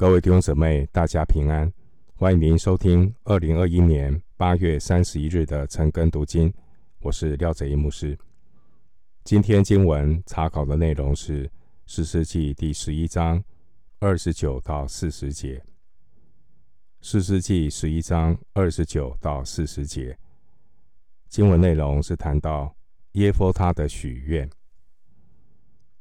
各位弟兄姊妹，大家平安！欢迎您收听二零二一年八月三十一日的晨更读经。我是廖泽一牧师。今天经文查考的内容是《四世纪》第十一章二十九到四十节。《四世纪》十一章二十九到四十节经文内容是谈到耶弗他的许愿。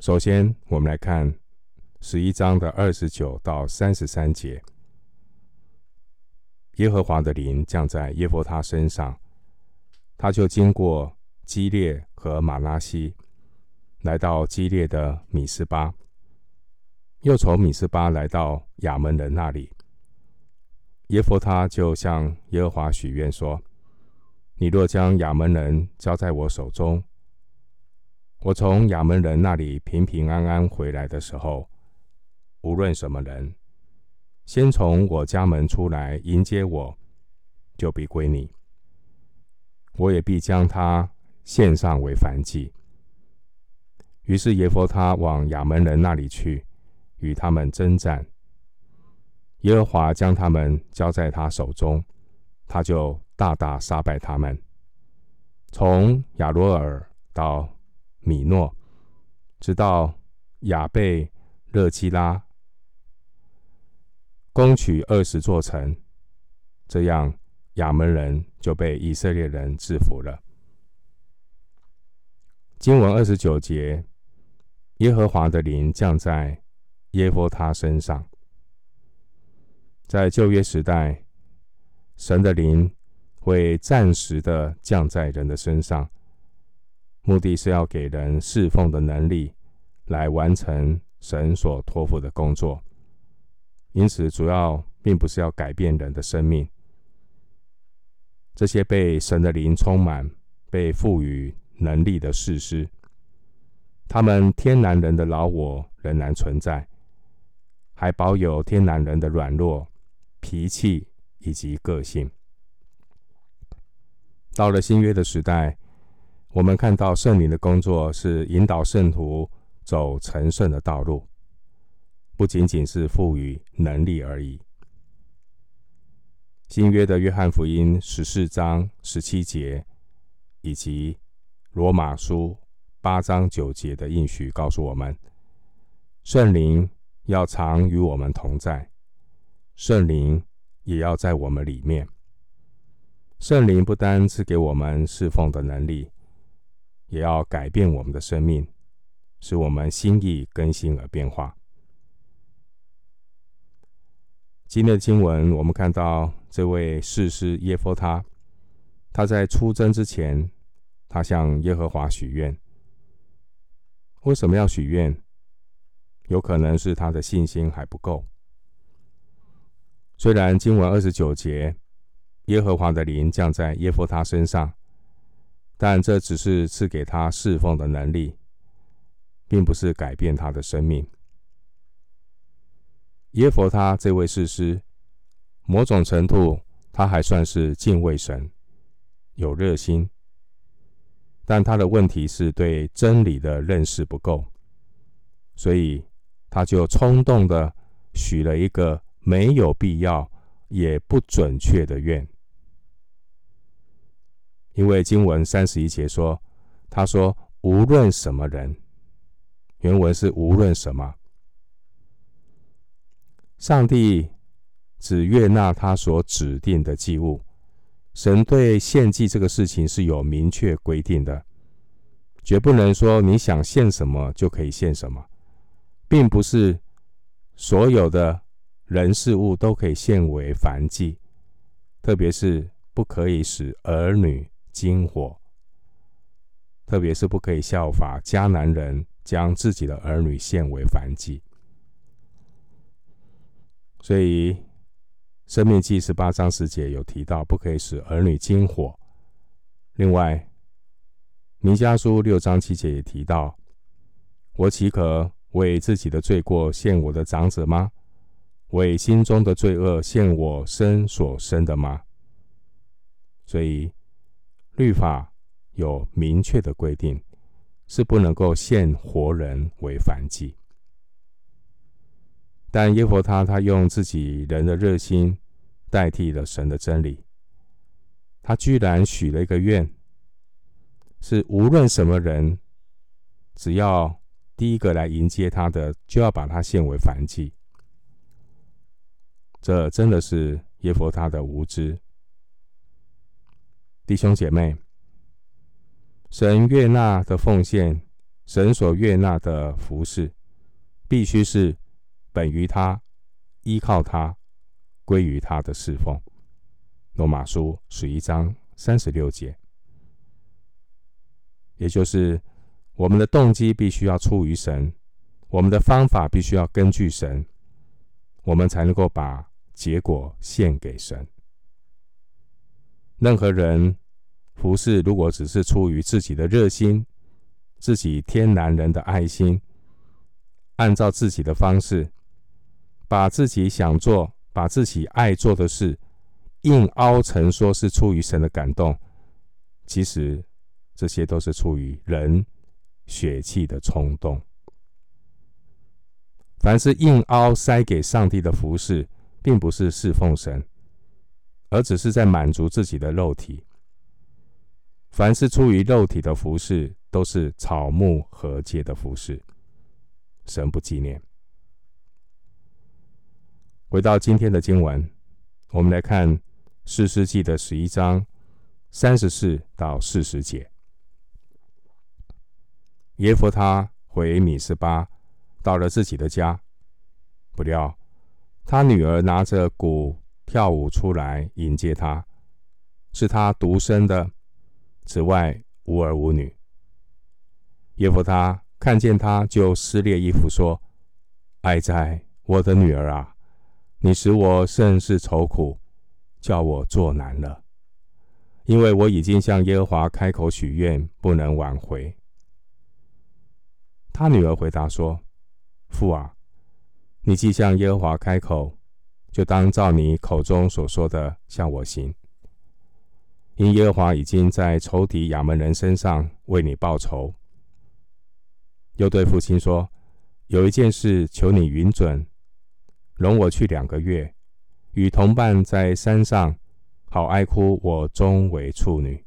首先，我们来看十一章的二十九到三十三节。耶和华的灵降在耶弗他身上，他就经过基列和玛拉西，来到基列的米斯巴，又从米斯巴来到亚门人那里。耶弗他就向耶和华许愿说：“你若将亚门人交在我手中，我从亚门人那里平平安安回来的时候，无论什么人，先从我家门出来迎接我，就必归你。我也必将他献上为燔祭。于是耶弗他往亚门人那里去，与他们争战。耶和华将他们交在他手中，他就大大杀败他们，从亚罗尔到米诺，直到亚贝勒基拉，攻取二十座城，这样亚门人就被以色列人制服了。经文二十九节，耶和华的灵降在耶弗他身上。在旧约时代，神的灵会暂时的降在人的身上。目的是要给人侍奉的能力，来完成神所托付的工作。因此，主要并不是要改变人的生命。这些被神的灵充满、被赋予能力的士师，他们天然人的老我仍然存在，还保有天然人的软弱、脾气以及个性。到了新约的时代。我们看到圣灵的工作是引导圣徒走成圣的道路，不仅仅是赋予能力而已。新约的约翰福音十四章十七节，以及罗马书八章九节的应许告诉我们，圣灵要常与我们同在，圣灵也要在我们里面。圣灵不单是给我们侍奉的能力。也要改变我们的生命，使我们心意更新而变化。今天的经文，我们看到这位士师耶弗他，他在出征之前，他向耶和华许愿。为什么要许愿？有可能是他的信心还不够。虽然经文二十九节，耶和华的灵降在耶弗他身上。但这只是赐给他侍奉的能力，并不是改变他的生命。耶佛他这位士师，某种程度他还算是敬畏神，有热心，但他的问题是对真理的认识不够，所以他就冲动的许了一个没有必要也不准确的愿。因为经文三十一节说：“他说无论什么人，原文是无论什么，上帝只悦纳他所指定的祭物。神对献祭这个事情是有明确规定的，绝不能说你想献什么就可以献什么，并不是所有的人事物都可以献为燔祭，特别是不可以使儿女。”惊火，特别是不可以效法迦南人，将自己的儿女献为燔祭。所以，《生命记》十八章十节有提到，不可以使儿女惊火。另外，《弥迦书》六章七节也提到：我岂可为自己的罪过献我的长子吗？为心中的罪恶献我身所生的吗？所以。律法有明确的规定，是不能够献活人为燔祭。但耶弗他他用自己人的热心代替了神的真理，他居然许了一个愿，是无论什么人，只要第一个来迎接他的，就要把他献为燔祭。这真的是耶弗他的无知。弟兄姐妹，神悦纳的奉献，神所悦纳的服饰，必须是。本于他，依靠他，归于他的侍奉。罗马书十一章三十六节，也就是我们的动机必须要出于神，我们的方法必须要根据神，我们才能够把结果献给神。任何人服侍，如果只是出于自己的热心，自己天然人的爱心，按照自己的方式。把自己想做、把自己爱做的事，硬凹成说是出于神的感动，其实这些都是出于人血气的冲动。凡是硬凹塞给上帝的服饰，并不是侍奉神，而只是在满足自己的肉体。凡是出于肉体的服饰，都是草木禾秸的服饰，神不纪念。回到今天的经文，我们来看《四世纪》的十一章三十四到四十节。耶弗他回米斯巴，到了自己的家，不料他女儿拿着鼓跳舞出来迎接他，是他独生的，此外无儿无女。耶弗他看见他，就撕裂衣服说：“哀哉，我的女儿啊！”你使我甚是愁苦，叫我作难了，因为我已经向耶和华开口许愿，不能挽回。他女儿回答说：“父啊，你既向耶和华开口，就当照你口中所说的向我行。因耶和华已经在仇敌亚扪人身上为你报仇。”又对父亲说：“有一件事，求你允准。”容我去两个月，与同伴在山上，好哀哭我终为处女。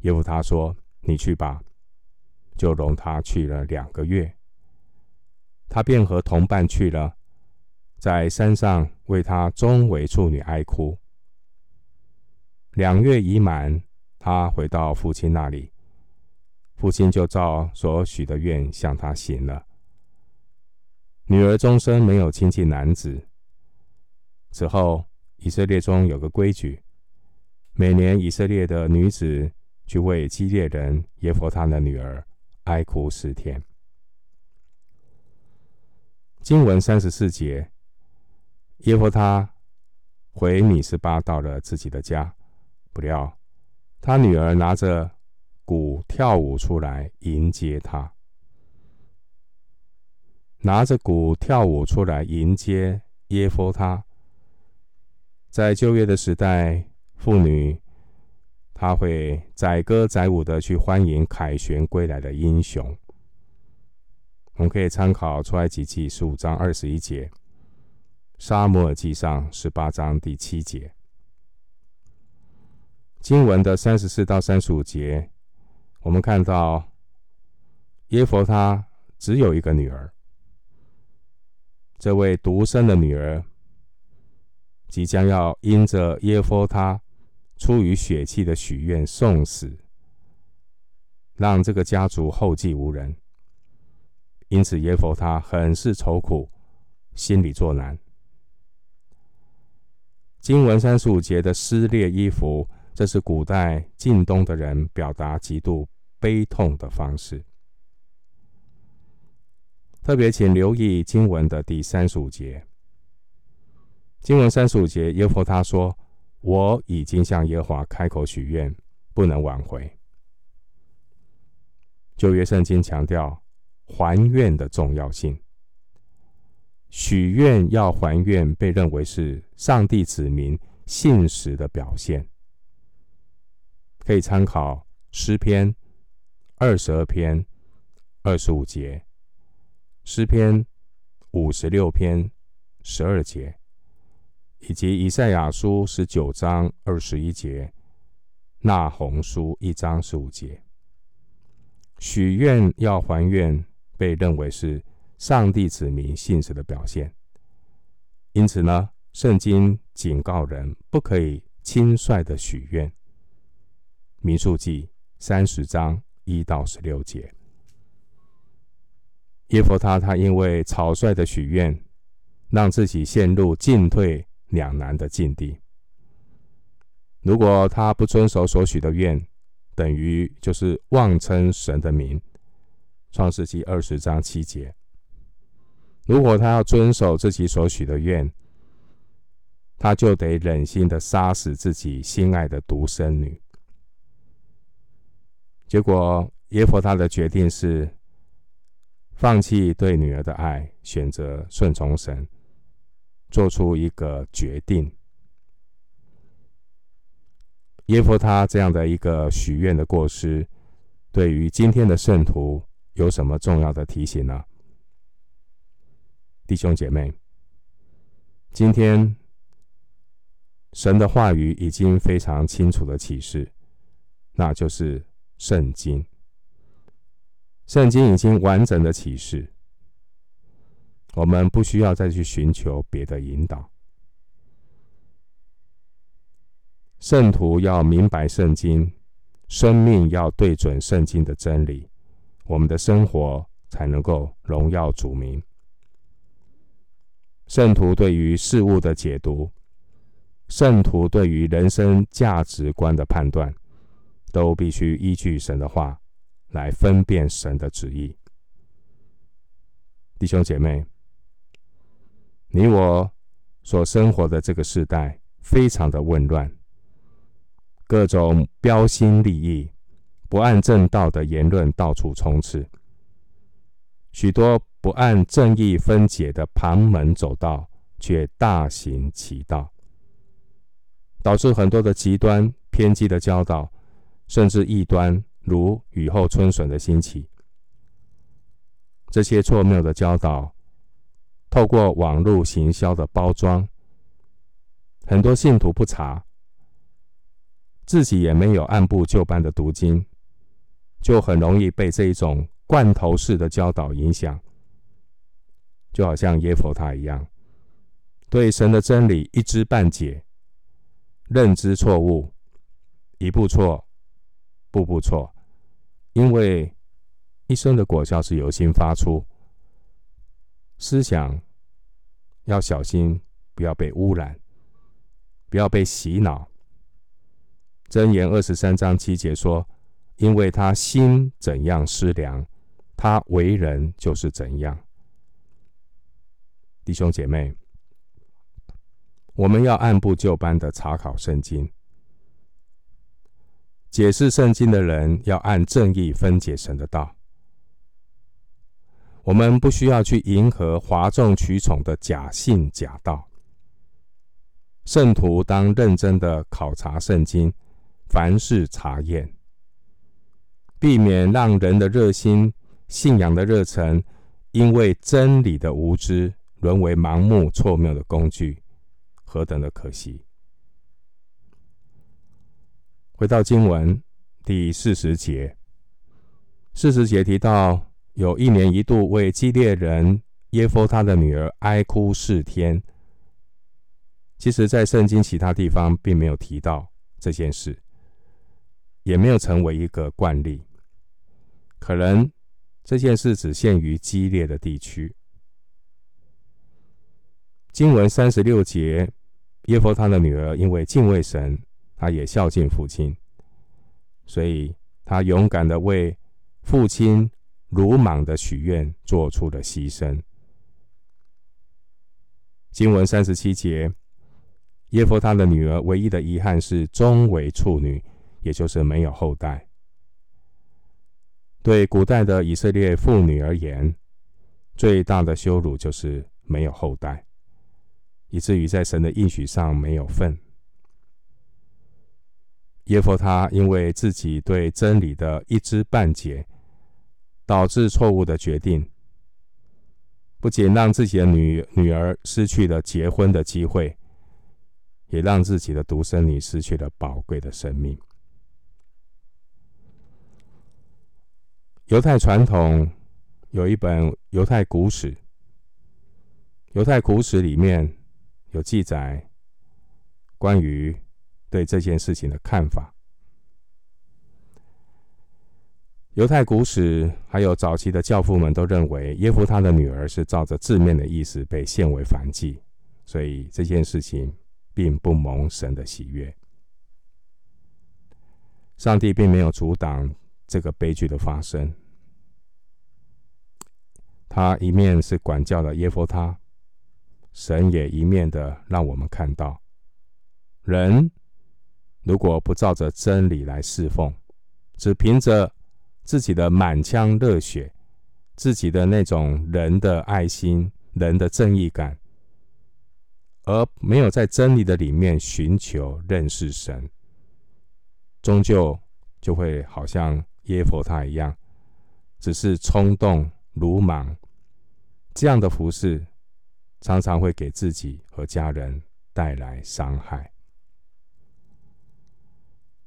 耶弗他说：“你去吧。”就容他去了两个月。他便和同伴去了，在山上为他终为处女哀哭。两月已满，他回到父亲那里，父亲就照所许的愿向他行了。女儿终生没有亲近男子。此后，以色列中有个规矩：每年以色列的女子去为基列人耶弗他的女儿哀哭十天。经文三十四节，耶弗他回米斯巴，到了自己的家，不料他女儿拿着鼓跳舞出来迎接他。拿着鼓跳舞出来迎接耶弗他。在旧约的时代，妇女她会载歌载舞的去欢迎凯旋归来的英雄。我们可以参考出埃及记十五章二十一节，撒摩尔记上十八章第七节。经文的三十四到三十五节，我们看到耶佛他只有一个女儿。这位独生的女儿即将要因着耶弗他出于血气的许愿送死，让这个家族后继无人。因此，耶弗他很是愁苦，心里作难。经文三十五节的撕裂衣服，这是古代近东的人表达极度悲痛的方式。特别请留意经文的第三十五节。经文三十五节，耶弗他说：“我已经向耶和华开口许愿，不能挽回。”旧约圣经强调还愿的重要性。许愿要还愿，被认为是上帝子民信实的表现。可以参考诗篇二十二篇二十五节。诗篇五十六篇十二节，以及以赛亚书十九章二十一节、那鸿书一章十五节。许愿要还愿，被认为是上帝子民信实的表现。因此呢，圣经警告人不可以轻率的许愿。民数记三十章一到十六节。耶佛他他因为草率的许愿，让自己陷入进退两难的境地。如果他不遵守所许的愿，等于就是妄称神的名。创世记二十章七节。如果他要遵守自己所许的愿，他就得忍心的杀死自己心爱的独生女。结果耶佛他的决定是。放弃对女儿的爱，选择顺从神，做出一个决定。耶弗他这样的一个许愿的过失，对于今天的圣徒有什么重要的提醒呢？弟兄姐妹，今天神的话语已经非常清楚的启示，那就是圣经。圣经已经完整的启示，我们不需要再去寻求别的引导。圣徒要明白圣经，生命要对准圣经的真理，我们的生活才能够荣耀主名。圣徒对于事物的解读，圣徒对于人生价值观的判断，都必须依据神的话。来分辨神的旨意，弟兄姐妹，你我所生活的这个时代非常的混乱，各种标新立异、不按正道的言论到处充斥，许多不按正义分解的旁门左道却大行其道，导致很多的极端偏激的教导，甚至异端。如雨后春笋的兴起，这些错谬的教导，透过网络行销的包装，很多信徒不查，自己也没有按部就班的读经，就很容易被这一种罐头式的教导影响，就好像耶佛他一样，对神的真理一知半解，认知错误，一步错，步步错。因为一生的果效是由心发出，思想要小心，不要被污染，不要被洗脑。箴言二十三章七节说：“因为他心怎样思量，他为人就是怎样。”弟兄姐妹，我们要按部就班的查考圣经。解释圣经的人要按正义分解神的道。我们不需要去迎合哗众取宠的假信假道。圣徒当认真的考察圣经，凡事查验，避免让人的热心、信仰的热忱，因为真理的无知，沦为盲目错谬的工具，何等的可惜！回到经文第四十节，四十节提到有一年一度为基列人耶弗他的女儿哀哭四天。其实，在圣经其他地方并没有提到这件事，也没有成为一个惯例。可能这件事只限于基列的地区。经文三十六节，耶弗他的女儿因为敬畏神。他也孝敬父亲，所以他勇敢的为父亲鲁莽的许愿做出了牺牲。经文三十七节，耶弗他的女儿唯一的遗憾是终为处女，也就是没有后代。对古代的以色列妇女而言，最大的羞辱就是没有后代，以至于在神的应许上没有份。耶弗他因为自己对真理的一知半解，导致错误的决定。不仅让自己的女女儿失去了结婚的机会，也让自己的独生女失去了宝贵的生命。犹太传统有一本犹太古史，犹太古史里面有记载关于对这件事情的看法。犹太古史还有早期的教父们都认为，耶弗他的女儿是照着字面的意思被献为燔祭，所以这件事情并不蒙神的喜悦。上帝并没有阻挡。这个悲剧的发生，他一面是管教了耶弗他，神也一面的让我们看到，人如果不照着真理来侍奉，只凭着自己的满腔热血、自己的那种人的爱心、人的正义感，而没有在真理的里面寻求认识神，终究就会好像。耶弗他一样，只是冲动、鲁莽，这样的服侍，常常会给自己和家人带来伤害。